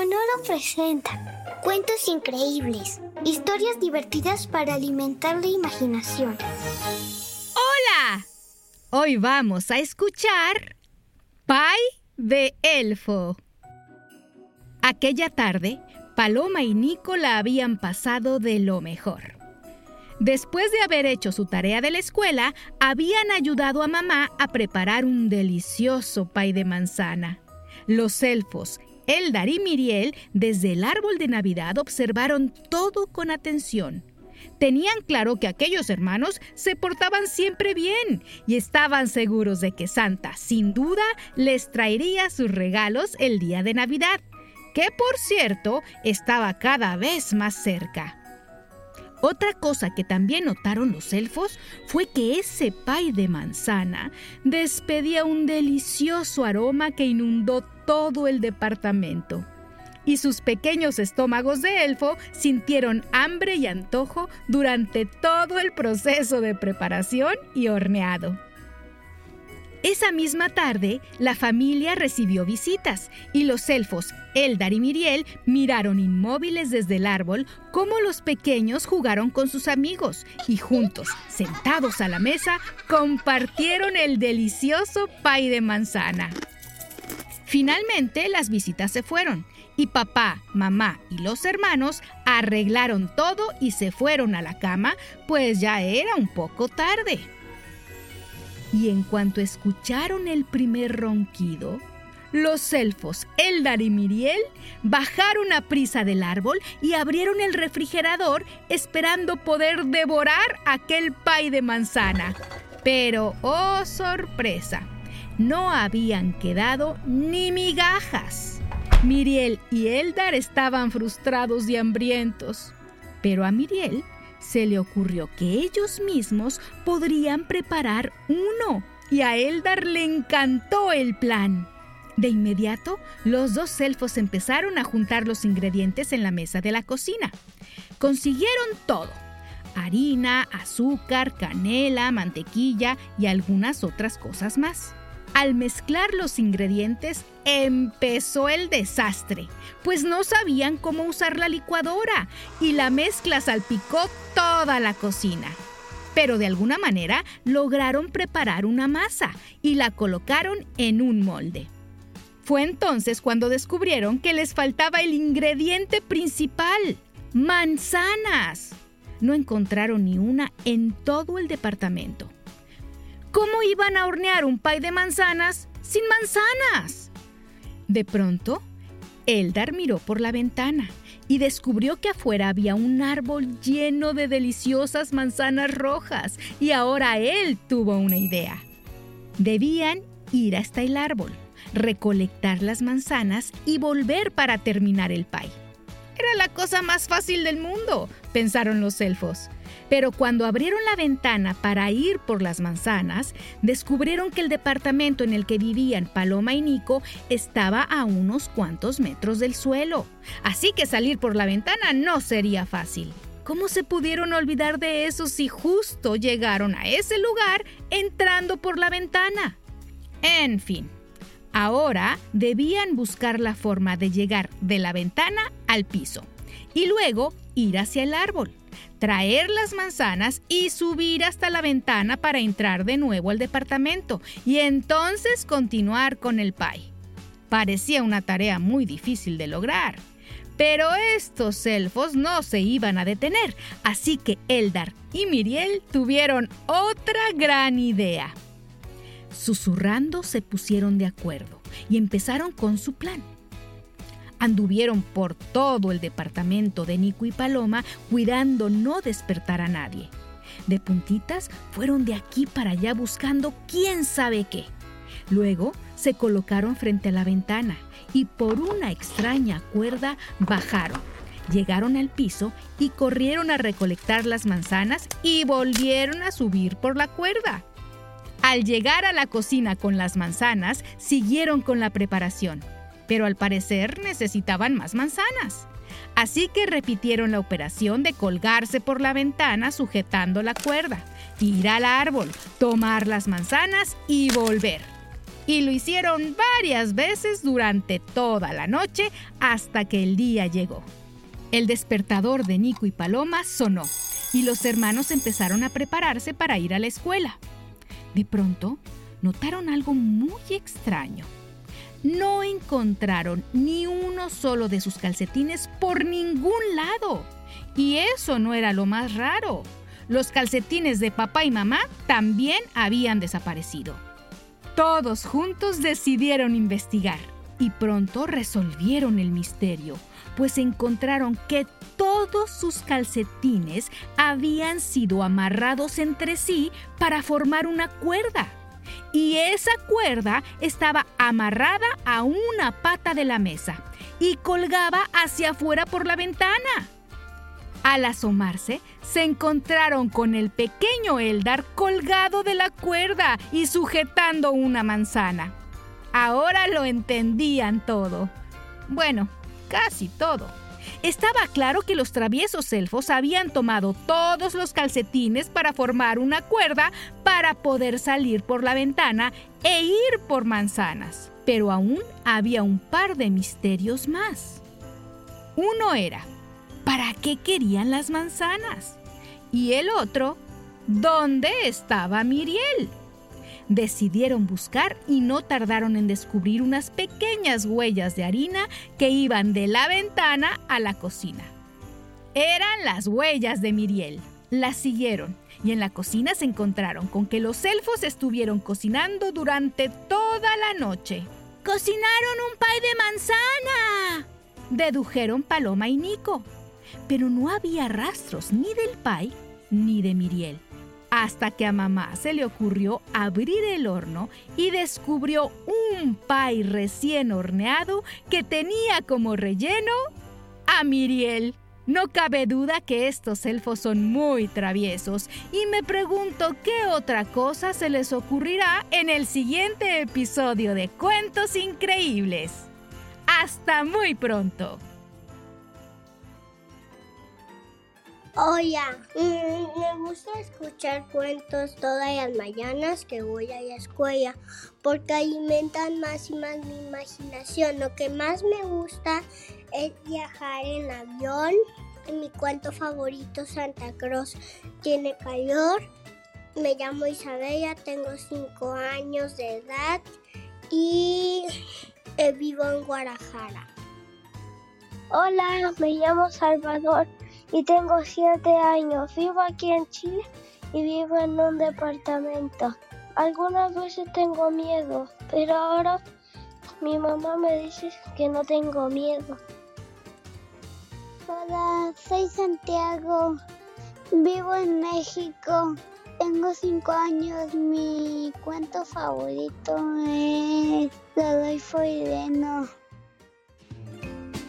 Sonoro presenta cuentos increíbles, historias divertidas para alimentar la imaginación. ¡Hola! Hoy vamos a escuchar Pie de Elfo. Aquella tarde, Paloma y Nico la habían pasado de lo mejor. Después de haber hecho su tarea de la escuela, habían ayudado a mamá a preparar un delicioso pie de manzana. Los elfos Eldar y Miriel desde el árbol de Navidad observaron todo con atención. Tenían claro que aquellos hermanos se portaban siempre bien y estaban seguros de que Santa, sin duda, les traería sus regalos el día de Navidad, que por cierto estaba cada vez más cerca. Otra cosa que también notaron los elfos fue que ese pay de manzana despedía un delicioso aroma que inundó todo el departamento. Y sus pequeños estómagos de elfo sintieron hambre y antojo durante todo el proceso de preparación y horneado. Esa misma tarde, la familia recibió visitas y los elfos Eldar y Miriel miraron inmóviles desde el árbol cómo los pequeños jugaron con sus amigos y juntos, sentados a la mesa, compartieron el delicioso pay de manzana. Finalmente, las visitas se fueron y papá, mamá y los hermanos arreglaron todo y se fueron a la cama, pues ya era un poco tarde y en cuanto escucharon el primer ronquido, los elfos Eldar y Miriel bajaron a prisa del árbol y abrieron el refrigerador esperando poder devorar aquel pay de manzana. Pero, oh sorpresa, no habían quedado ni migajas. Miriel y Eldar estaban frustrados y hambrientos. Pero a Miriel se le ocurrió que ellos mismos podrían preparar uno y a Eldar le encantó el plan. De inmediato, los dos elfos empezaron a juntar los ingredientes en la mesa de la cocina. Consiguieron todo. Harina, azúcar, canela, mantequilla y algunas otras cosas más. Al mezclar los ingredientes empezó el desastre, pues no sabían cómo usar la licuadora y la mezcla salpicó toda la cocina. Pero de alguna manera lograron preparar una masa y la colocaron en un molde. Fue entonces cuando descubrieron que les faltaba el ingrediente principal, manzanas. No encontraron ni una en todo el departamento. ¿Cómo iban a hornear un pay de manzanas sin manzanas? De pronto, Eldar miró por la ventana y descubrió que afuera había un árbol lleno de deliciosas manzanas rojas y ahora él tuvo una idea. Debían ir hasta el árbol, recolectar las manzanas y volver para terminar el pay. Era la cosa más fácil del mundo, pensaron los elfos. Pero cuando abrieron la ventana para ir por las manzanas, descubrieron que el departamento en el que vivían Paloma y Nico estaba a unos cuantos metros del suelo. Así que salir por la ventana no sería fácil. ¿Cómo se pudieron olvidar de eso si justo llegaron a ese lugar entrando por la ventana? En fin, ahora debían buscar la forma de llegar de la ventana al piso y luego ir hacia el árbol. traer las manzanas y subir hasta la ventana para entrar de nuevo al departamento y entonces continuar con el pie. Parecía una tarea muy difícil de lograr. Pero estos elfos no se iban a detener, así que Eldar y Miriel tuvieron otra gran idea. Susurrando se pusieron de acuerdo y empezaron con su plan. Anduvieron por todo el departamento de Nico y Paloma cuidando no despertar a nadie. De puntitas fueron de aquí para allá buscando quién sabe qué. Luego se colocaron frente a la ventana y por una extraña cuerda bajaron. Llegaron al piso y corrieron a recolectar las manzanas y volvieron a subir por la cuerda. Al llegar a la cocina con las manzanas, siguieron con la preparación pero al parecer necesitaban más manzanas. Así que repitieron la operación de colgarse por la ventana sujetando la cuerda, ir al árbol, tomar las manzanas y volver. Y lo hicieron varias veces durante toda la noche hasta que el día llegó. El despertador de Nico y Paloma sonó y los hermanos empezaron a prepararse para ir a la escuela. De pronto, notaron algo muy extraño no encontraron ni uno solo de sus calcetines por ningún lado. Y eso no era lo más raro. Los calcetines de papá y mamá también habían desaparecido. Todos juntos decidieron investigar y pronto resolvieron el misterio, pues encontraron que todos sus calcetines habían sido amarrados entre sí para formar una cuerda y esa cuerda estaba amarrada a una pata de la mesa y colgaba hacia afuera por la ventana. Al asomarse, se encontraron con el pequeño Eldar colgado de la cuerda y sujetando una manzana. Ahora lo entendían todo. Bueno, casi todo. Estaba claro que los traviesos elfos habían tomado todos los calcetines para formar una cuerda para poder salir por la ventana e ir por manzanas. Pero aún había un par de misterios más. Uno era, ¿para qué querían las manzanas? Y el otro, ¿dónde estaba Miriel? Decidieron buscar y no tardaron en descubrir unas pequeñas huellas de harina que iban de la ventana a la cocina. Eran las huellas de Miriel. Las siguieron y en la cocina se encontraron con que los elfos estuvieron cocinando durante toda la noche. ¡Cocinaron un pay de manzana! dedujeron Paloma y Nico. Pero no había rastros ni del pay ni de Miriel hasta que a mamá se le ocurrió abrir el horno y descubrió un pay recién horneado que tenía como relleno a Miriel. No cabe duda que estos elfos son muy traviesos y me pregunto qué otra cosa se les ocurrirá en el siguiente episodio de Cuentos Increíbles. Hasta muy pronto. Hola, mm, me gusta escuchar cuentos todas las mañanas que voy a la escuela porque alimentan más y más mi imaginación. Lo que más me gusta es viajar en avión. Mi cuento favorito, Santa Cruz, tiene calor. Me llamo Isabella, tengo 5 años de edad y vivo en Guadalajara. Hola, me llamo Salvador y tengo siete años. Vivo aquí en Chile y vivo en un departamento. Algunas veces tengo miedo, pero ahora mi mamá me dice que no tengo miedo. Hola, soy Santiago. Vivo en México. Tengo cinco años. Mi cuento favorito es Rodolfo Ireno.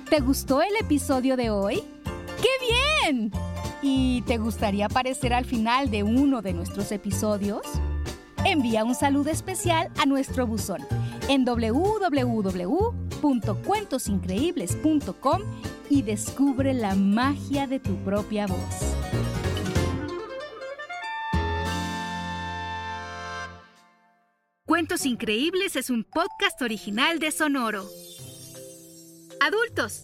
¿Te gustó el episodio de hoy? ¡Qué bien! ¿Y te gustaría aparecer al final de uno de nuestros episodios? Envía un saludo especial a nuestro buzón en www.cuentosincreíbles.com y descubre la magia de tu propia voz. Cuentos Increíbles es un podcast original de Sonoro. Adultos